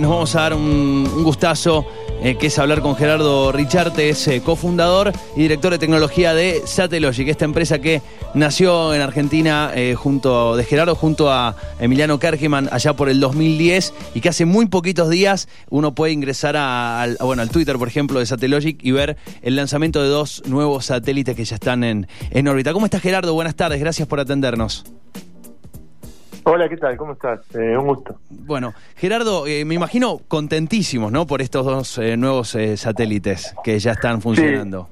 Nos vamos a dar un, gustazo, eh, que es hablar con Gerardo Richarte, es eh, cofundador y director de tecnología de Satellogic, esta empresa que nació en Argentina eh, junto de Gerardo junto a Emiliano Kergeman allá por el 2010 y que hace muy poquitos días uno puede ingresar a- al, bueno, al Twitter, por ejemplo, de Satellogic y ver el lanzamiento de dos nuevos satélites que ya están en, en órbita. ¿Cómo estás, Gerardo? Buenas tardes, gracias por atendernos. Hola, ¿qué tal? ¿Cómo estás? Eh, un gusto. Bueno, Gerardo, eh, me imagino contentísimos, ¿no? Por estos dos eh, nuevos eh, satélites que ya están funcionando.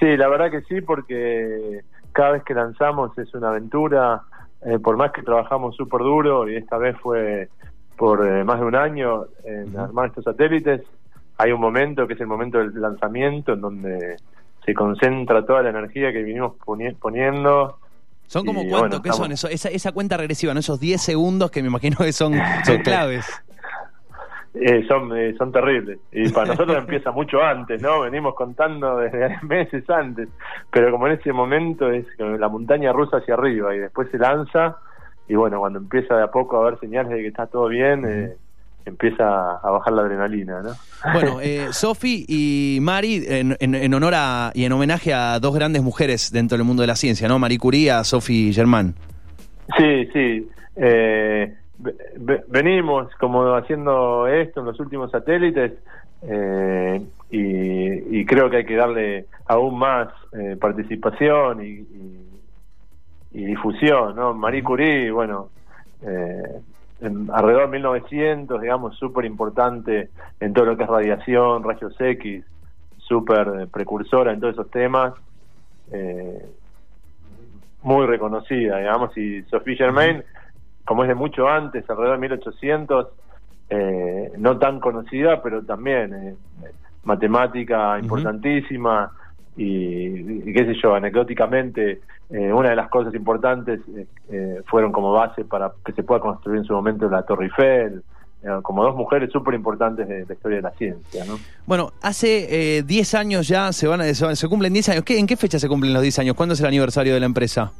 Sí, la verdad que sí, porque cada vez que lanzamos es una aventura, eh, por más que trabajamos súper duro, y esta vez fue por eh, más de un año en armar estos satélites, hay un momento que es el momento del lanzamiento en donde se concentra toda la energía que vinimos poni- poniendo. ¿Son como cuánto? bueno, ¿Qué son eso? Esa, esa cuenta regresiva, ¿no? Esos 10 segundos que me imagino que son, son claves. Eh, son eh, son terribles y para nosotros empieza mucho antes no venimos contando desde meses antes pero como en ese momento es la montaña rusa hacia arriba y después se lanza y bueno cuando empieza de a poco a haber señales de que está todo bien eh, empieza a bajar la adrenalina no Bueno, eh, Sofi y Mari, en, en- en honor a, y en homenaje a dos grandes mujeres dentro del mundo de la ciencia, ¿no? Marie Curie, a Sophie Germain. Sí, sí. Eh, ve- ve- venimos como haciendo esto en los últimos satélites eh, y, y creo que hay que darle aún más eh, participación y, y- y difusión, ¿no? Marie Curie, bueno, eh, en alrededor de 1900, digamos, súper importante en todo lo que es radiación, rayos X, súper eh, precursora en todos esos temas. Eh, muy reconocida, digamos, y Sophie Germain, como es de mucho antes, alrededor de 1800, eh, no tan conocida, pero también eh, matemática importantísima y, qué sé yo, anecdóticamente, eh, una de las cosas importantes eh, eh, fueron como base para que se pueda construir en su momento la Torre Eiffel, eh, como dos mujeres súper importantes de la historia de la ciencia, ¿no? Bueno, hace eh, 10 años ya, se van a, se, cumplen 10 años. ¿Qué, ¿En qué fecha se cumplen los 10 años? ¿Cuándo es el aniversario de la empresa?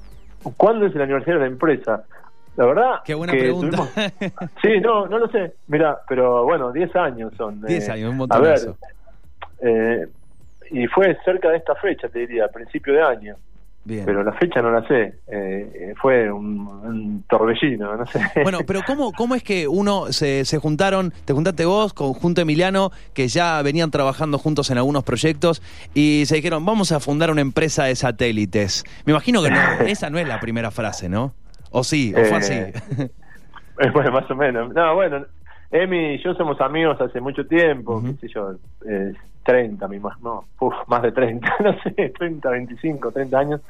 ¿Cuándo es el aniversario de la empresa? La verdad. Qué buena que pregunta. tuvimos- Sí, no, no lo sé. Mira, pero bueno, 10 años son. 10 eh, años, un A ver, eh, y fue cerca de esta fecha, te diría, a principio de año. Bien. Pero la fecha no la sé. Eh, eh, fue un, un torbellino, no sé. Bueno, pero ¿cómo, cómo es que uno se, se juntaron, te juntaste vos con junto Emiliano, que ya venían trabajando juntos en algunos proyectos, y se dijeron, vamos a fundar una empresa de satélites? Me imagino que no, esa no es la primera frase, ¿no? ¿O sí? ¿O fue así? Eh, Eh, bueno, más o menos. No, bueno, Emi y yo somos amigos hace mucho tiempo, qué sé yo, eh, 30, mi más, no, uf, más de 30, no sé, 30, 25, 30 años.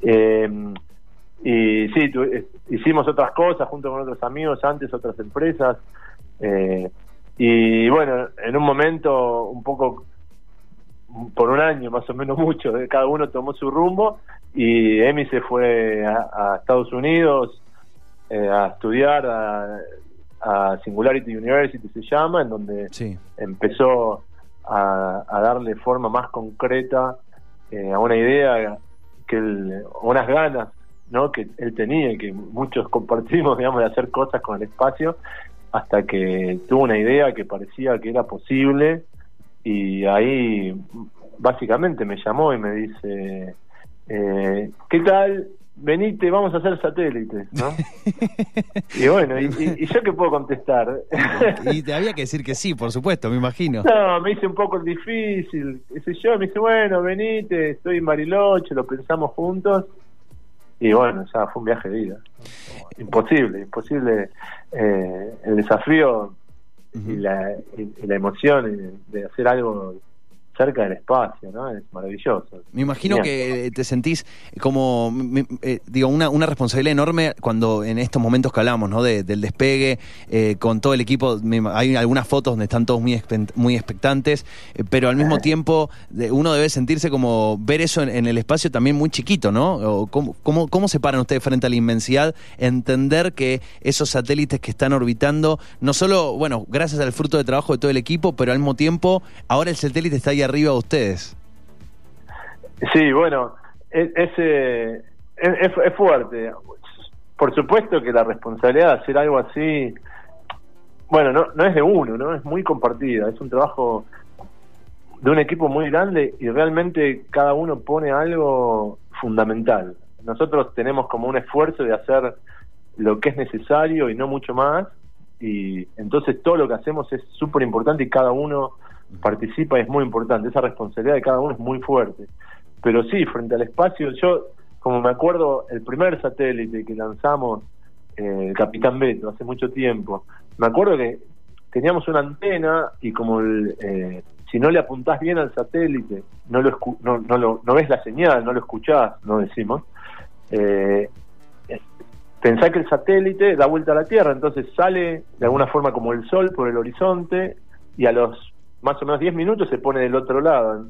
Eh, y sí, tu- eh, hicimos otras cosas junto con otros amigos, antes otras empresas. eh, y bueno, en un momento un poco por un año más o menos mucho, eh, cada uno tomó su rumbo y Emi se fue a, a Estados Unidos eh, a estudiar a, a Singularity University se llama, en donde Sí. empezó a, a darle forma más concreta eh, a una idea que él, unas ganas ¿no? que él tenía y que muchos compartimos digamos de hacer cosas con el espacio hasta que tuvo una idea que parecía que era posible y ahí básicamente me llamó y me dice eh, ¿qué tal? Venite, vamos a hacer satélites ¿no? y bueno, y, y- y yo qué puedo contestar Y te había que decir que sí, por supuesto, me imagino. no, me hice un poco difícil, sé yo, me dice, bueno, venite, estoy en Bariloche, lo pensamos juntos, y bueno, ya fue un viaje de vida. Imposible, imposible eh, el desafío y, la, y la emoción de hacer algo cerca del espacio, ¿no? Es maravilloso. Me imagino que te sentís como, eh, digo, una, una responsabilidad enorme cuando en estos momentos que hablamos, ¿no? De- del despegue, eh, con todo el equipo, me- hay algunas fotos donde están todos muy, muy expectantes, eh, pero al mismo tiempo de- uno debe sentirse como ver eso en, en el espacio también muy chiquito, ¿no? O ¿Cómo, cómo, cómo se paran ustedes frente a la inmensidad? Entender que esos satélites que están orbitando, no solo, bueno, gracias al fruto de trabajo de todo el equipo, pero al mismo tiempo, ahora el satélite está ahí arriba de ustedes. Sí, bueno, es, es, eh, es, es- es fuerte. Por supuesto que la responsabilidad de hacer algo así bueno, no, no es de uno, ¿no? Es muy compartida, es un trabajo de un equipo muy grande y realmente cada uno pone algo fundamental. Nosotros tenemos como un esfuerzo de hacer lo que es necesario y no mucho más, y entonces todo lo que hacemos es súper importante y cada uno participa y es muy importante, esa responsabilidad de cada uno es muy fuerte. Pero sí, frente al espacio, yo, como me acuerdo, el primer satélite que lanzamos, eh, el Capitán Beto, hace mucho tiempo, me acuerdo que teníamos una antena y como el, eh, si no le apuntás bien al satélite, no lo, no, no, lo, no ves la señal, no lo escuchás, no decimos, eh, pensá que el satélite da vuelta a la Tierra, entonces sale de alguna forma como el Sol por el horizonte y a los más o menos 10 minutos se pone del otro lado.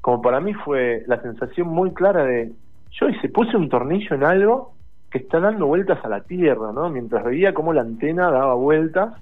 Como para mí fue la sensación muy clara de, yo y se puse un tornillo en algo que está dando vueltas a la Tierra, ¿no? Mientras veía cómo la antena daba vueltas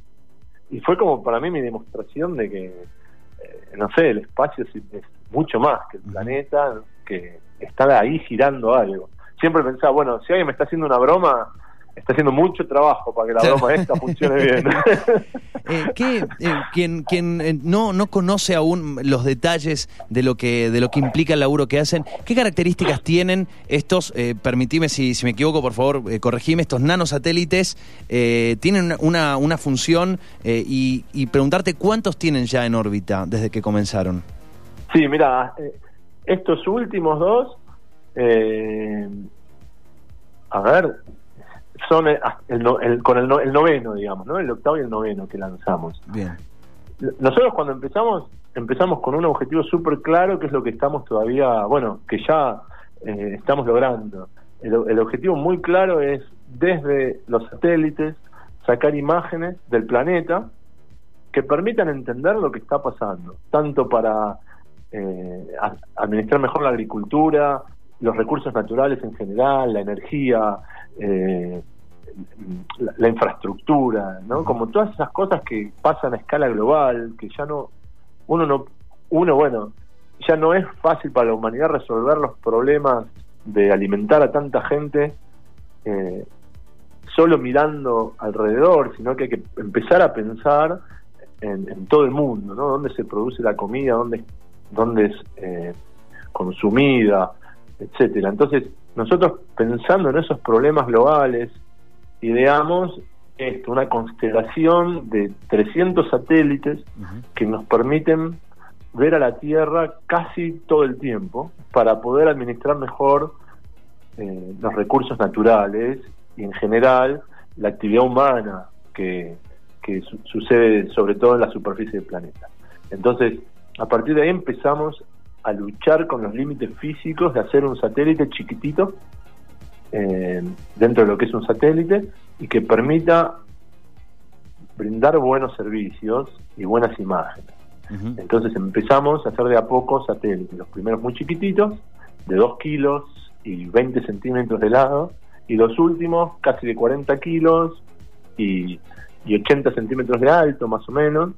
y fue como para mí mi demostración de que, eh, no sé, el espacio es, es mucho más que el planeta, que está ahí girando algo. Siempre pensaba, bueno, si alguien me está haciendo una broma, está haciendo mucho trabajo para que la broma esta funcione bien. eh, ¿qué, eh, quien quien eh, no, no conoce aún los detalles de lo que de lo que implica el laburo que hacen, ¿qué características tienen estos, eh, permitime si, si me equivoco, por favor, corregime, estos nanosatélites? Eh, tienen una, una función y, y preguntarte cuántos tienen ya en órbita desde que comenzaron. Sí, mira, estos últimos dos, eh, a ver, son el, el, el, con el, el, noveno, digamos, ¿no? El octavo y el noveno que lanzamos. Bien. Nosotros cuando empezamos, empezamos con un objetivo súper claro, que es lo que estamos todavía, bueno, que ya eh, estamos logrando. El, el, objetivo muy claro es, desde los satélites, sacar imágenes del planeta que permitan entender lo que está pasando, tanto para eh, administrar mejor la agricultura, los recursos naturales en general, la energía, eh, la, la, infraestructura, ¿no? Como todas esas cosas que pasan a escala global, que ya no, uno no, uno bueno, ya no es fácil para la humanidad resolver los problemas de alimentar a tanta gente eh, solo mirando alrededor, sino que hay que empezar a pensar en, en todo el mundo, ¿no? Dónde se produce la comida, dónde, dónde es eh, consumida, etcétera. Entonces, nosotros pensando en esos problemas globales, ideamos esto, una constelación de 300 satélites uh -huh. que nos permiten ver a la Tierra casi todo el tiempo para poder administrar mejor eh, los recursos naturales y en general la actividad humana que, que su sucede sobre todo en la superficie del planeta. Entonces, a partir de ahí empezamos a luchar con los límites físicos de hacer un satélite chiquitito eh, dentro de lo que es un satélite y que permita brindar buenos servicios y buenas imágenes. Uh -huh. Entonces empezamos a hacer de a poco satélites, los primeros muy chiquititos, de 2 kilos y 20 centímetros de lado, y los últimos casi de 40 kilos y, y 80 centímetros de alto más o menos.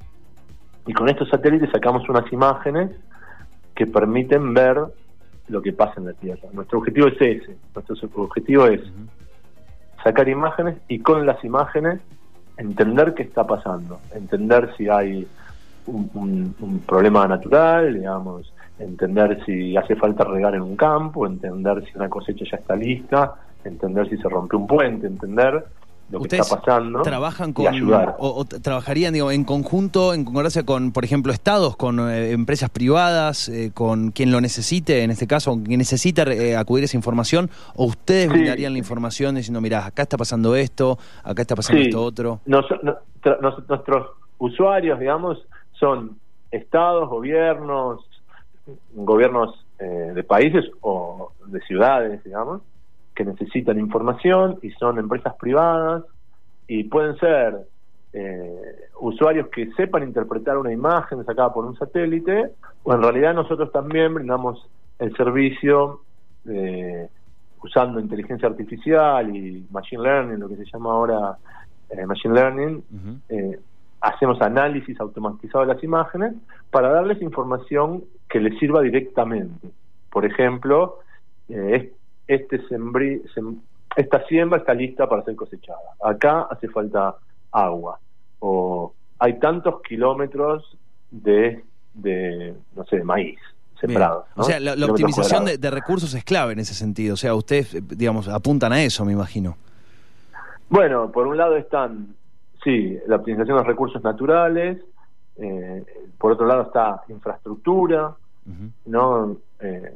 Y con estos satélites sacamos unas imágenes que permiten ver lo que pasa en la Tierra. Nuestro objetivo es ese. Nuestro objetivo es uh -huh. sacar imágenes y con las imágenes entender qué está pasando, entender si hay un, un, un, problema natural, digamos, entender si hace falta regar en un campo, entender si una cosecha ya está lista, entender si se rompe un puente, entender lo que está pasando trabajan con, o, o, trabajarían digo, en conjunto, en concordancia con, por ejemplo, estados, con eh, empresas privadas, eh, con quien lo necesite, en este caso, quien necesita eh, acudir a esa información, o ustedes sí. brindarían la información diciendo, mira, acá está pasando esto, acá está pasando sí. esto otro. Nos, nos, nuestros usuarios, digamos, son estados, gobiernos, gobiernos eh, de países o de ciudades, digamos, que necesitan información y son empresas privadas y pueden ser eh, usuarios que sepan interpretar una imagen sacada por un satélite o en realidad nosotros también brindamos el servicio eh, usando inteligencia artificial y machine learning, lo que se llama ahora eh, machine learning, uh -huh. hacemos análisis automatizado de las imágenes para darles información que les sirva directamente. Por ejemplo, este sembrí, sem, esta siembra está lista para ser cosechada. Acá hace falta agua. O hay tantos kilómetros de, de no sé, de maíz sembrados. O sea, la, optimización de, recursos es clave en ese sentido. O sea, ustedes, digamos, apuntan a eso, me imagino. Bueno, por un lado están, sí, la optimización de los recursos naturales, eh, por otro lado está infraestructura, ¿no? Eh,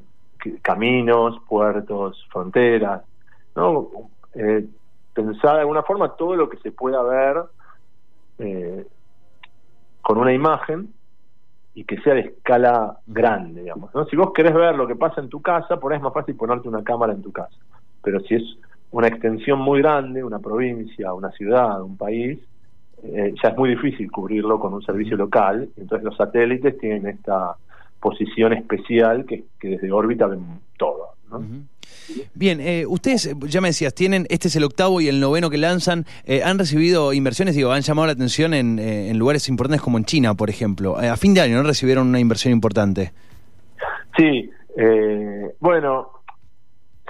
caminos, puertos, fronteras, ¿no? Eh, pensar de alguna forma todo lo que se pueda ver eh, con una imagen y que sea de escala grande, digamos. ¿no? Si vos querés ver lo que pasa en tu casa, por ahí es más fácil ponerte una cámara en tu casa. Pero si es una extensión muy grande, una provincia, una ciudad, un país, eh, ya es muy difícil cubrirlo con un servicio local. Entonces los satélites tienen esta posición especial que, desde órbita ven todo. Bien, eh, ustedes, ya me decías, tienen, este es el octavo y el noveno que lanzan, eh, han recibido inversiones, digo, han llamado la atención en, eh, en lugares importantes como en China, por ejemplo. a fin de año, ¿no? Recibieron una inversión importante. Sí, bueno,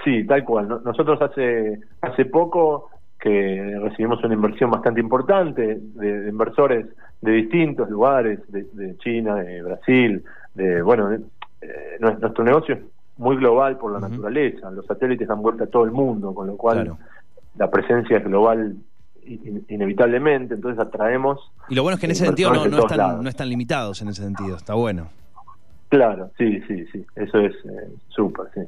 sí, tal cual. Nosotros hace, hace poco que recibimos una inversión bastante importante de, inversores de distintos lugares, de, China, de Brasil, de, bueno, nuestro negocio es muy global por la naturaleza. Los satélites dan vuelta a todo el mundo, con lo cual la presencia es global inevitablemente, entonces atraemos... Y lo bueno es que en ese sentido no, no, están, no están limitados en ese sentido, está bueno. Claro, sí, sí, sí, eso es eh, súper, sí.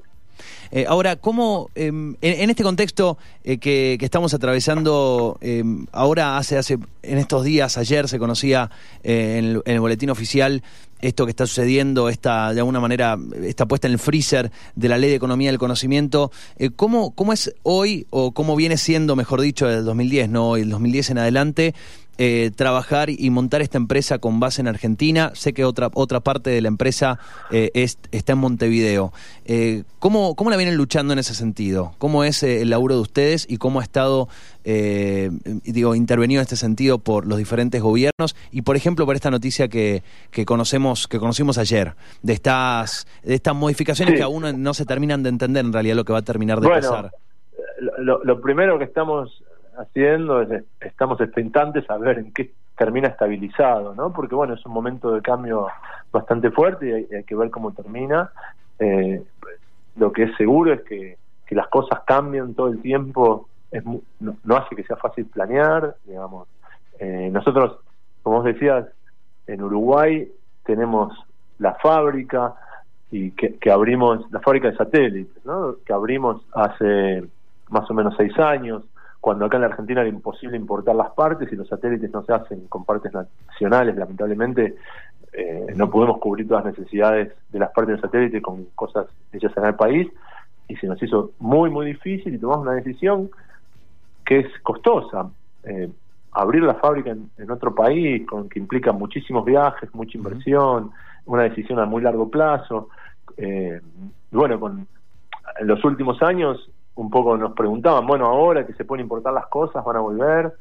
Eh, ahora, ¿cómo, em, en, este contexto eh, que, estamos atravesando, em, ahora hace, hace, en estos días, ayer se conocía en el, boletín oficial esto que está sucediendo, esta, de alguna manera, esta puesta en el freezer de la ley de economía del conocimiento, ¿cómo, ¿cómo es hoy, o cómo viene siendo, mejor dicho, el 2010, no el 2010 en adelante, eh, trabajar y montar esta empresa con base en Argentina. Sé que otra, otra parte de la empresa eh, está en Montevideo. Eh, ¿cómo, ¿Cómo la vienen luchando en ese sentido? ¿Cómo es el laburo de ustedes y cómo ha estado, digo, intervenido en este sentido por los diferentes gobiernos? Y, por ejemplo, por esta noticia que, que, conocemos, que conocimos ayer, de estas, de estas modificaciones que aún no se terminan de entender en realidad lo que va a terminar de pasar. Lo, lo primero que estamos haciendo, estamos expectantes a ver en qué termina estabilizado, ¿no? Porque bueno, es un momento de cambio bastante fuerte y hay, que ver cómo termina. Eh, lo que es seguro es que, que las cosas cambian todo el tiempo, no, hace que sea fácil planear, digamos. Eh, nosotros, como vos decías, en Uruguay tenemos la fábrica y que abrimos, la fábrica de satélites, ¿no? Que abrimos hace más o menos seis años cuando acá en la Argentina era imposible importar las partes y los satélites no se hacen con partes nacionales, lamentablemente eh, no podemos cubrir todas las necesidades de las partes del satélite con cosas hechas en el país y se nos hizo muy muy difícil y tomamos una decisión que es costosa. Eh, abrir la fábrica en, otro país, con que implica muchísimos viajes, mucha inversión, una decisión a muy largo plazo. Eh, bueno, con en los últimos años un poco nos preguntaban, bueno, ahora que se pueden importar las cosas, van a volver.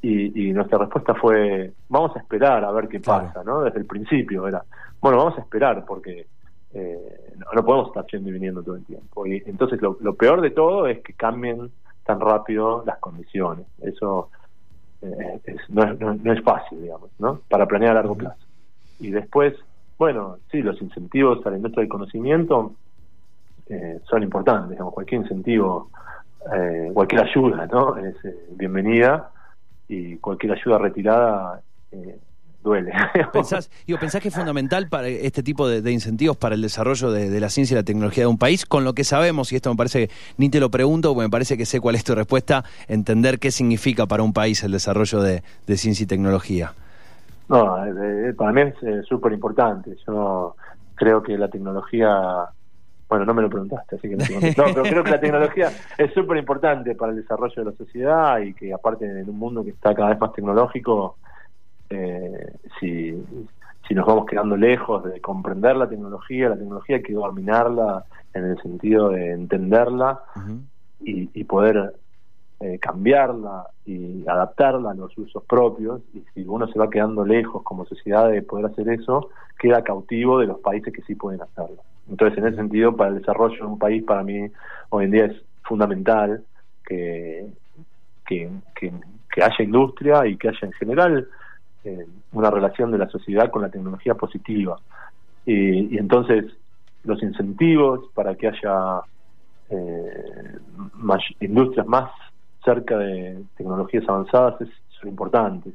Y, nuestra respuesta fue, vamos a esperar a ver qué pasa, ¿no? Desde el principio era, bueno, vamos a esperar porque eh, no, podemos estar yendo y viniendo todo el tiempo. Y entonces lo, peor de todo es que cambien tan rápido las condiciones. Eso eh, no, es, no, es fácil, digamos, ¿no? Para planear a largo plazo. Y después, bueno, sí, los incentivos a la industria del conocimiento eh, son importantes, digamos, cualquier incentivo, eh, cualquier ayuda, ¿no? Es eh, bienvenida y cualquier ayuda retirada duele. ¿Pensás, digo, ¿Pensás que es fundamental para este tipo de, incentivos para el desarrollo de, la ciencia y la tecnología de un país? Con lo que sabemos, y esto me parece que ni te lo pregunto, porque me parece que sé cuál es tu respuesta, entender qué significa para un país el desarrollo de, ciencia y tecnología. No, para mí es súper importante. Yo creo que la tecnología bueno, no me lo preguntaste, así que no, no pero creo que la tecnología es súper importante para el desarrollo de la sociedad y que aparte en un mundo que está cada vez más tecnológico, eh, si, si nos vamos quedando lejos de comprender la tecnología, la tecnología hay que dominarla en el sentido de entenderla y, y, poder eh, cambiarla y adaptarla a los usos propios. Y si uno se va quedando lejos como sociedad de poder hacer eso, queda cautivo de los países que sí pueden hacerlo. Entonces, en ese sentido, para el desarrollo de un país, para mí, hoy en día es fundamental que, que, haya industria y que haya en general eh, una relación de la sociedad con la tecnología positiva. Y, y entonces los incentivos para que haya eh, más, industrias más cerca de tecnologías avanzadas es, son importantes.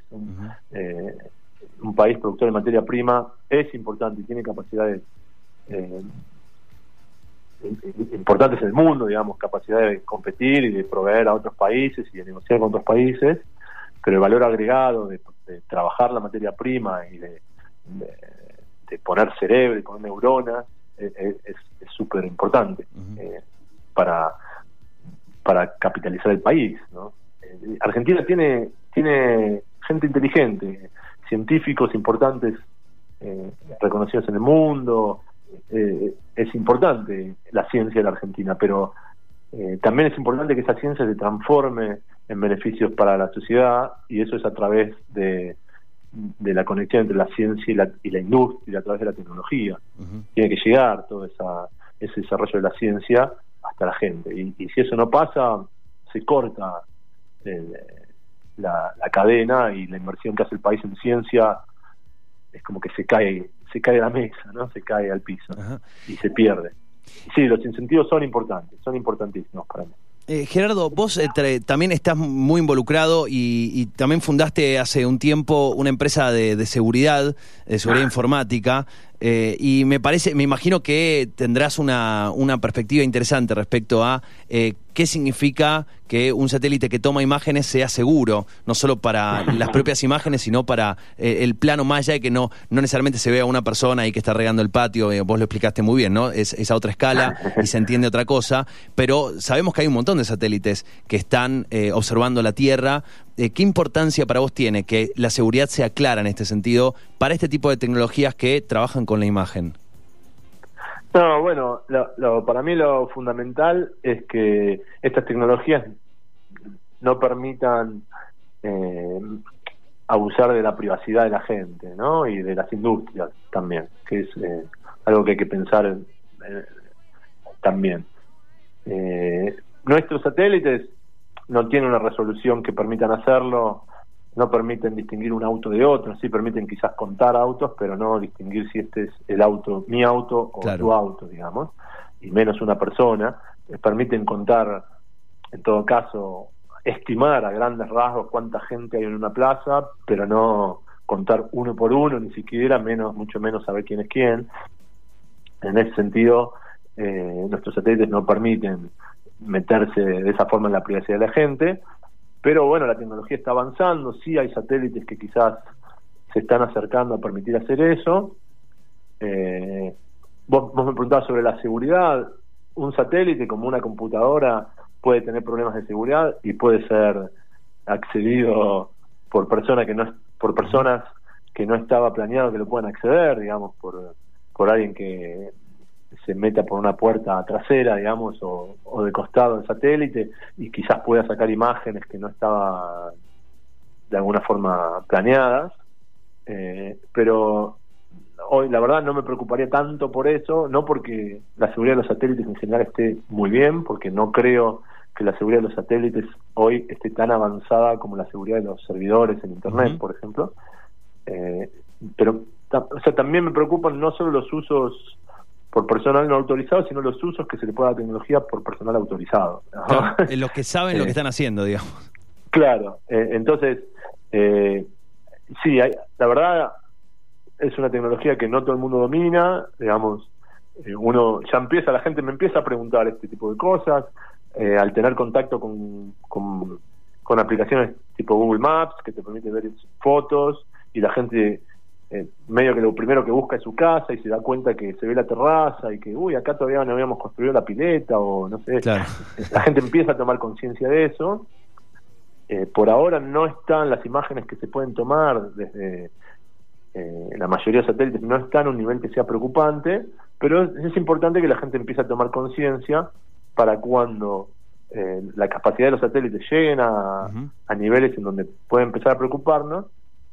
eh, un país productor de materia prima es importante y tiene capacidades importantes en el mundo, digamos, capacidad de competir y de proveer a otros países y de negociar con otros países, pero el valor agregado de, de trabajar la materia prima y de, de, de poner cerebro y poner neuronas eh, es súper importante uh -huh. eh, para, para capitalizar el país. ¿no? Eh, Argentina tiene, tiene gente inteligente, científicos importantes eh, reconocidos en el mundo, eh, es importante la ciencia de la Argentina, pero eh, también es importante que esa ciencia se transforme en beneficios para la sociedad y eso es a través de, de la conexión entre la ciencia y la, y la industria, a través de la tecnología. Uh -huh. Tiene que llegar todo esa, ese desarrollo de la ciencia hasta la gente. Y, y si eso no pasa, se corta el, la, la, cadena y la inversión que hace el país en ciencia es como que se cae se cae la mesa, ¿no? Se cae al piso y se pierde. Sí, los incentivos son importantes, son importantísimos para mí. Eh, Gerardo, vos eh, también estás muy involucrado y, y, también fundaste hace un tiempo una empresa de, de seguridad, de seguridad ah. informática, eh, y me parece, me imagino que tendrás una, una perspectiva interesante respecto a eh, qué significa que un satélite que toma imágenes sea seguro, no solo para las propias imágenes, sino para eh, el plano más allá de que no, no necesariamente se vea una persona ahí que está regando el patio, eh, vos lo explicaste muy bien, ¿no? Es, es, a otra escala y se entiende otra cosa, pero sabemos que hay un montón de satélites que están eh, observando la Tierra. ¿Qué importancia para vos tiene que la seguridad sea clara en este sentido para este tipo de tecnologías que trabajan con la imagen? No, bueno, para mí lo fundamental es que estas tecnologías no permitan eh, abusar de la privacidad de la gente, ¿no? Y de las industrias también, que es eh, algo que hay que pensar eh, también. nuestros satélites no tienen una resolución que permitan hacerlo no permiten distinguir un auto de otro, sí permiten quizás contar autos, pero no distinguir si este es el auto, mi auto o claro. tu auto, digamos, y menos una persona. Permiten contar, en todo caso, estimar a grandes rasgos cuánta gente hay en una plaza, pero no contar uno por uno, ni siquiera, menos, mucho menos saber quién es quién. En ese sentido, eh, nuestros satélites no permiten meterse de esa forma en la privacidad de la gente, pero bueno, la tecnología está avanzando, sí hay satélites que quizás se están acercando a permitir hacer eso. Eh, vos, vos me preguntabas sobre la seguridad. Un satélite como una computadora puede tener problemas de seguridad y puede ser accedido por personas que no por personas que no estaba planeado que lo puedan acceder, digamos, por, por alguien que se meta por una puerta trasera, digamos, o, o de costado del satélite y quizás pueda sacar imágenes que no estaban de alguna forma planeadas. Eh, pero hoy la verdad no me preocuparía tanto por eso, no porque la seguridad de los satélites en general esté muy bien, porque no creo que la seguridad de los satélites hoy esté tan avanzada como la seguridad de los servidores en Internet, uh -huh. por ejemplo. Eh, pero o sea, también me preocupan no solo los usos por personal no autorizado, sino los usos que se le pueda dar a la tecnología por personal autorizado. ¿no? Claro, los que saben lo que están haciendo, digamos. Claro, eh, entonces, eh, sí, hay, la verdad es una tecnología que no todo el mundo domina, digamos, eh, uno ya empieza, la gente me empieza a preguntar este tipo de cosas, eh, al tener contacto con, con, con aplicaciones tipo Google Maps, que te permite ver fotos, y la gente eh, medio que lo primero que busca es su casa y se da cuenta que se ve la terraza y que, uy, acá todavía no habíamos construido la pileta o no sé. Claro. La gente empieza a tomar conciencia de eso. Eh, por ahora no están las imágenes que se pueden tomar desde eh, la mayoría de satélites, no están a un nivel que sea preocupante, pero es, es importante que la gente empiece a tomar conciencia para cuando eh, la capacidad de los satélites lleguen a, uh -huh. a niveles en donde puede empezar a preocuparnos,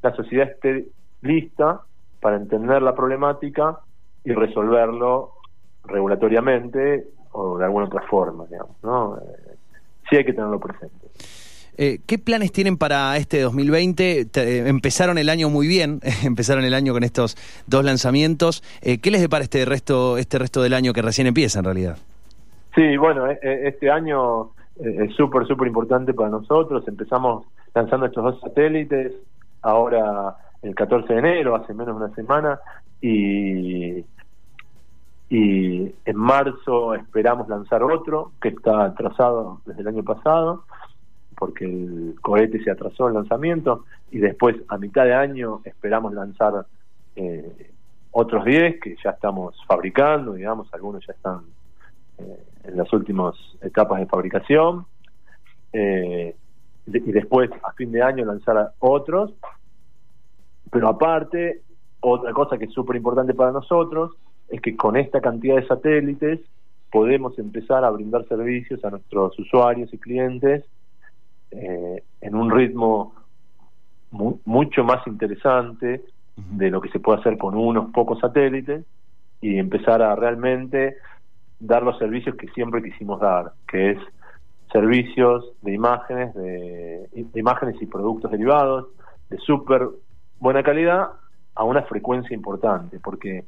la sociedad esté lista para entender la problemática y resolverlo regulatoriamente o de alguna otra forma, digamos, ¿no? Eh, sí hay que tenerlo presente. Eh, ¿Qué planes tienen para este 2020? Eh, empezaron el año muy bien, empezaron el año con estos dos lanzamientos. ¿Qué les depara este resto, este resto del año que recién empieza en realidad? Sí, bueno, este año es súper, súper importante para nosotros. Empezamos lanzando estos dos satélites ahora el 14 de enero, hace menos de una semana, y, y en marzo esperamos lanzar otro que está atrasado desde el año pasado porque el cohete se atrasó el lanzamiento y después a mitad de año esperamos lanzar eh, otros 10 que ya estamos fabricando, digamos, algunos ya están eh, en las últimas etapas de fabricación. Eh, y después a fin de año lanzar otros. Pero aparte, otra cosa que es súper importante para nosotros es que con esta cantidad de satélites podemos empezar a brindar servicios a nuestros usuarios y clientes eh, en un ritmo mucho más interesante de lo que se puede hacer con unos pocos satélites y empezar a realmente dar los servicios que siempre quisimos dar, que es servicios de imágenes, de, imágenes y productos derivados de súper buena calidad a una frecuencia importante, porque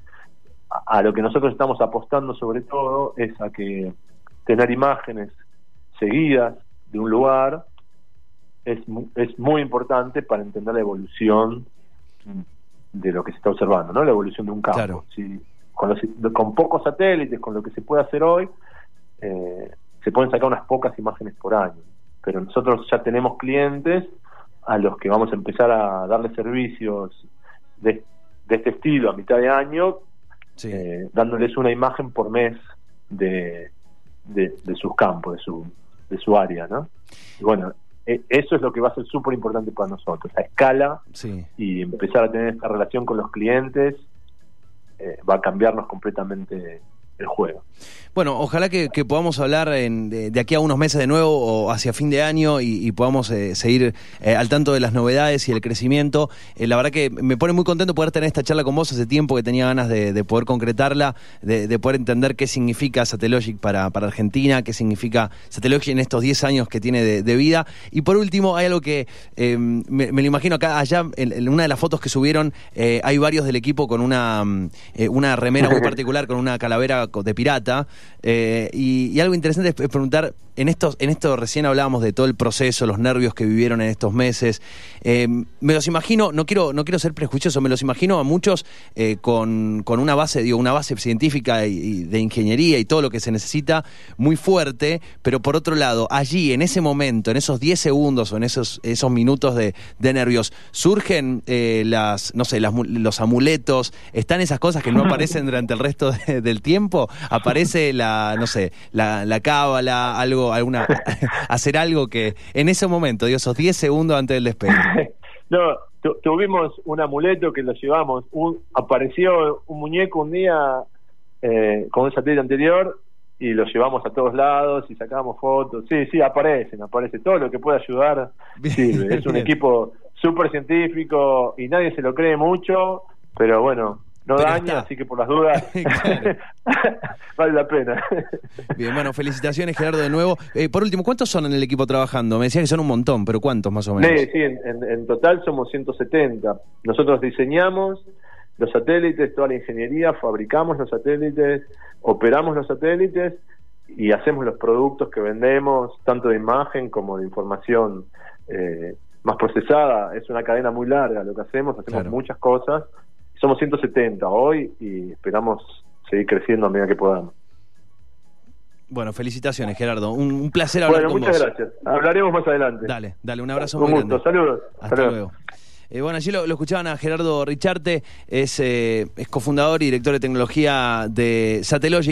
a, lo que nosotros estamos apostando sobre todo es a que tener imágenes seguidas de un lugar es, es muy importante para entender la evolución de lo que se está observando, ¿no? La evolución de un campo. con, con pocos satélites, con lo que se puede hacer hoy, eh, se pueden sacar unas pocas imágenes por año. Pero nosotros ya tenemos clientes a los que vamos a empezar a darle servicios de, este estilo a mitad de año, eh, dándoles una imagen por mes de, de, sus campos, de su, de su área, ¿no? Y bueno, e, eso es lo que va a ser súper importante para nosotros, a escala y empezar a tener esta relación con los clientes eh, va a cambiarnos completamente el juego. Bueno, ojalá que, podamos hablar de, aquí a unos meses de nuevo o hacia fin de año y, podamos eh, seguir eh, al tanto de las novedades y el crecimiento. Eh, la verdad que me pone muy contento poder tener esta charla con vos. Hace tiempo que tenía ganas de, poder concretarla, de, poder entender qué significa Satellogic para, para Argentina, qué significa Satellogic en estos 10 años que tiene de, vida. Y por último, hay algo que me, lo imagino acá, allá, en, una de las fotos que subieron, hay varios del equipo con una, una remera muy particular, con una calavera de pirata. Eh, y, algo interesante es preguntar, en estos, en esto recién hablábamos de todo el proceso, los nervios que vivieron en estos meses. Eh, me los imagino, no quiero, no quiero ser prejuicioso, me los imagino a muchos eh, con, con, una base, digo, una base científica y, de ingeniería y todo lo que se necesita muy fuerte, pero por otro lado, allí, en ese momento, en esos 10 segundos o en esos, esos minutos de, nervios, surgen las, no sé, los amuletos, están esas cosas que no aparecen durante el resto del tiempo, aparece la no sé, la, la cábala, algo, alguna, hacer algo que en ese momento, digo, esos 10 segundos antes del despegue? no, tuvimos un amuleto que lo llevamos, un, apareció un muñeco un día eh, con un satélite anterior y lo llevamos a todos lados y sacamos fotos. Sí, sí, aparecen, aparece todo lo que pueda ayudar. sirve. Es un equipo súper científico y nadie se lo cree mucho, pero bueno, no daña, así que por las dudas vale la pena. Bien, bueno, felicitaciones Gerardo de nuevo. Eh, por último, ¿cuántos son en el equipo trabajando? Me decía que son un montón, pero ¿cuántos más o menos? Sí, sí en, total somos 170. Nosotros diseñamos los satélites, toda la ingeniería, fabricamos los satélites, operamos los satélites y hacemos los productos que vendemos, tanto de imagen como de información eh, más procesada. Es una cadena muy larga lo que hacemos, hacemos muchas cosas somos 170 hoy y esperamos seguir creciendo a medida que podamos. Bueno, felicitaciones, Gerardo. Un, placer hablar bueno, muchas gracias. Hablaremos más adelante. Dale, dale, un abrazo muy grande. Saludos. Hasta luego. Eh, bueno, allí lo, escuchaban a Gerardo Richarte, es, eh, es cofundador y director de tecnología de Satellogic.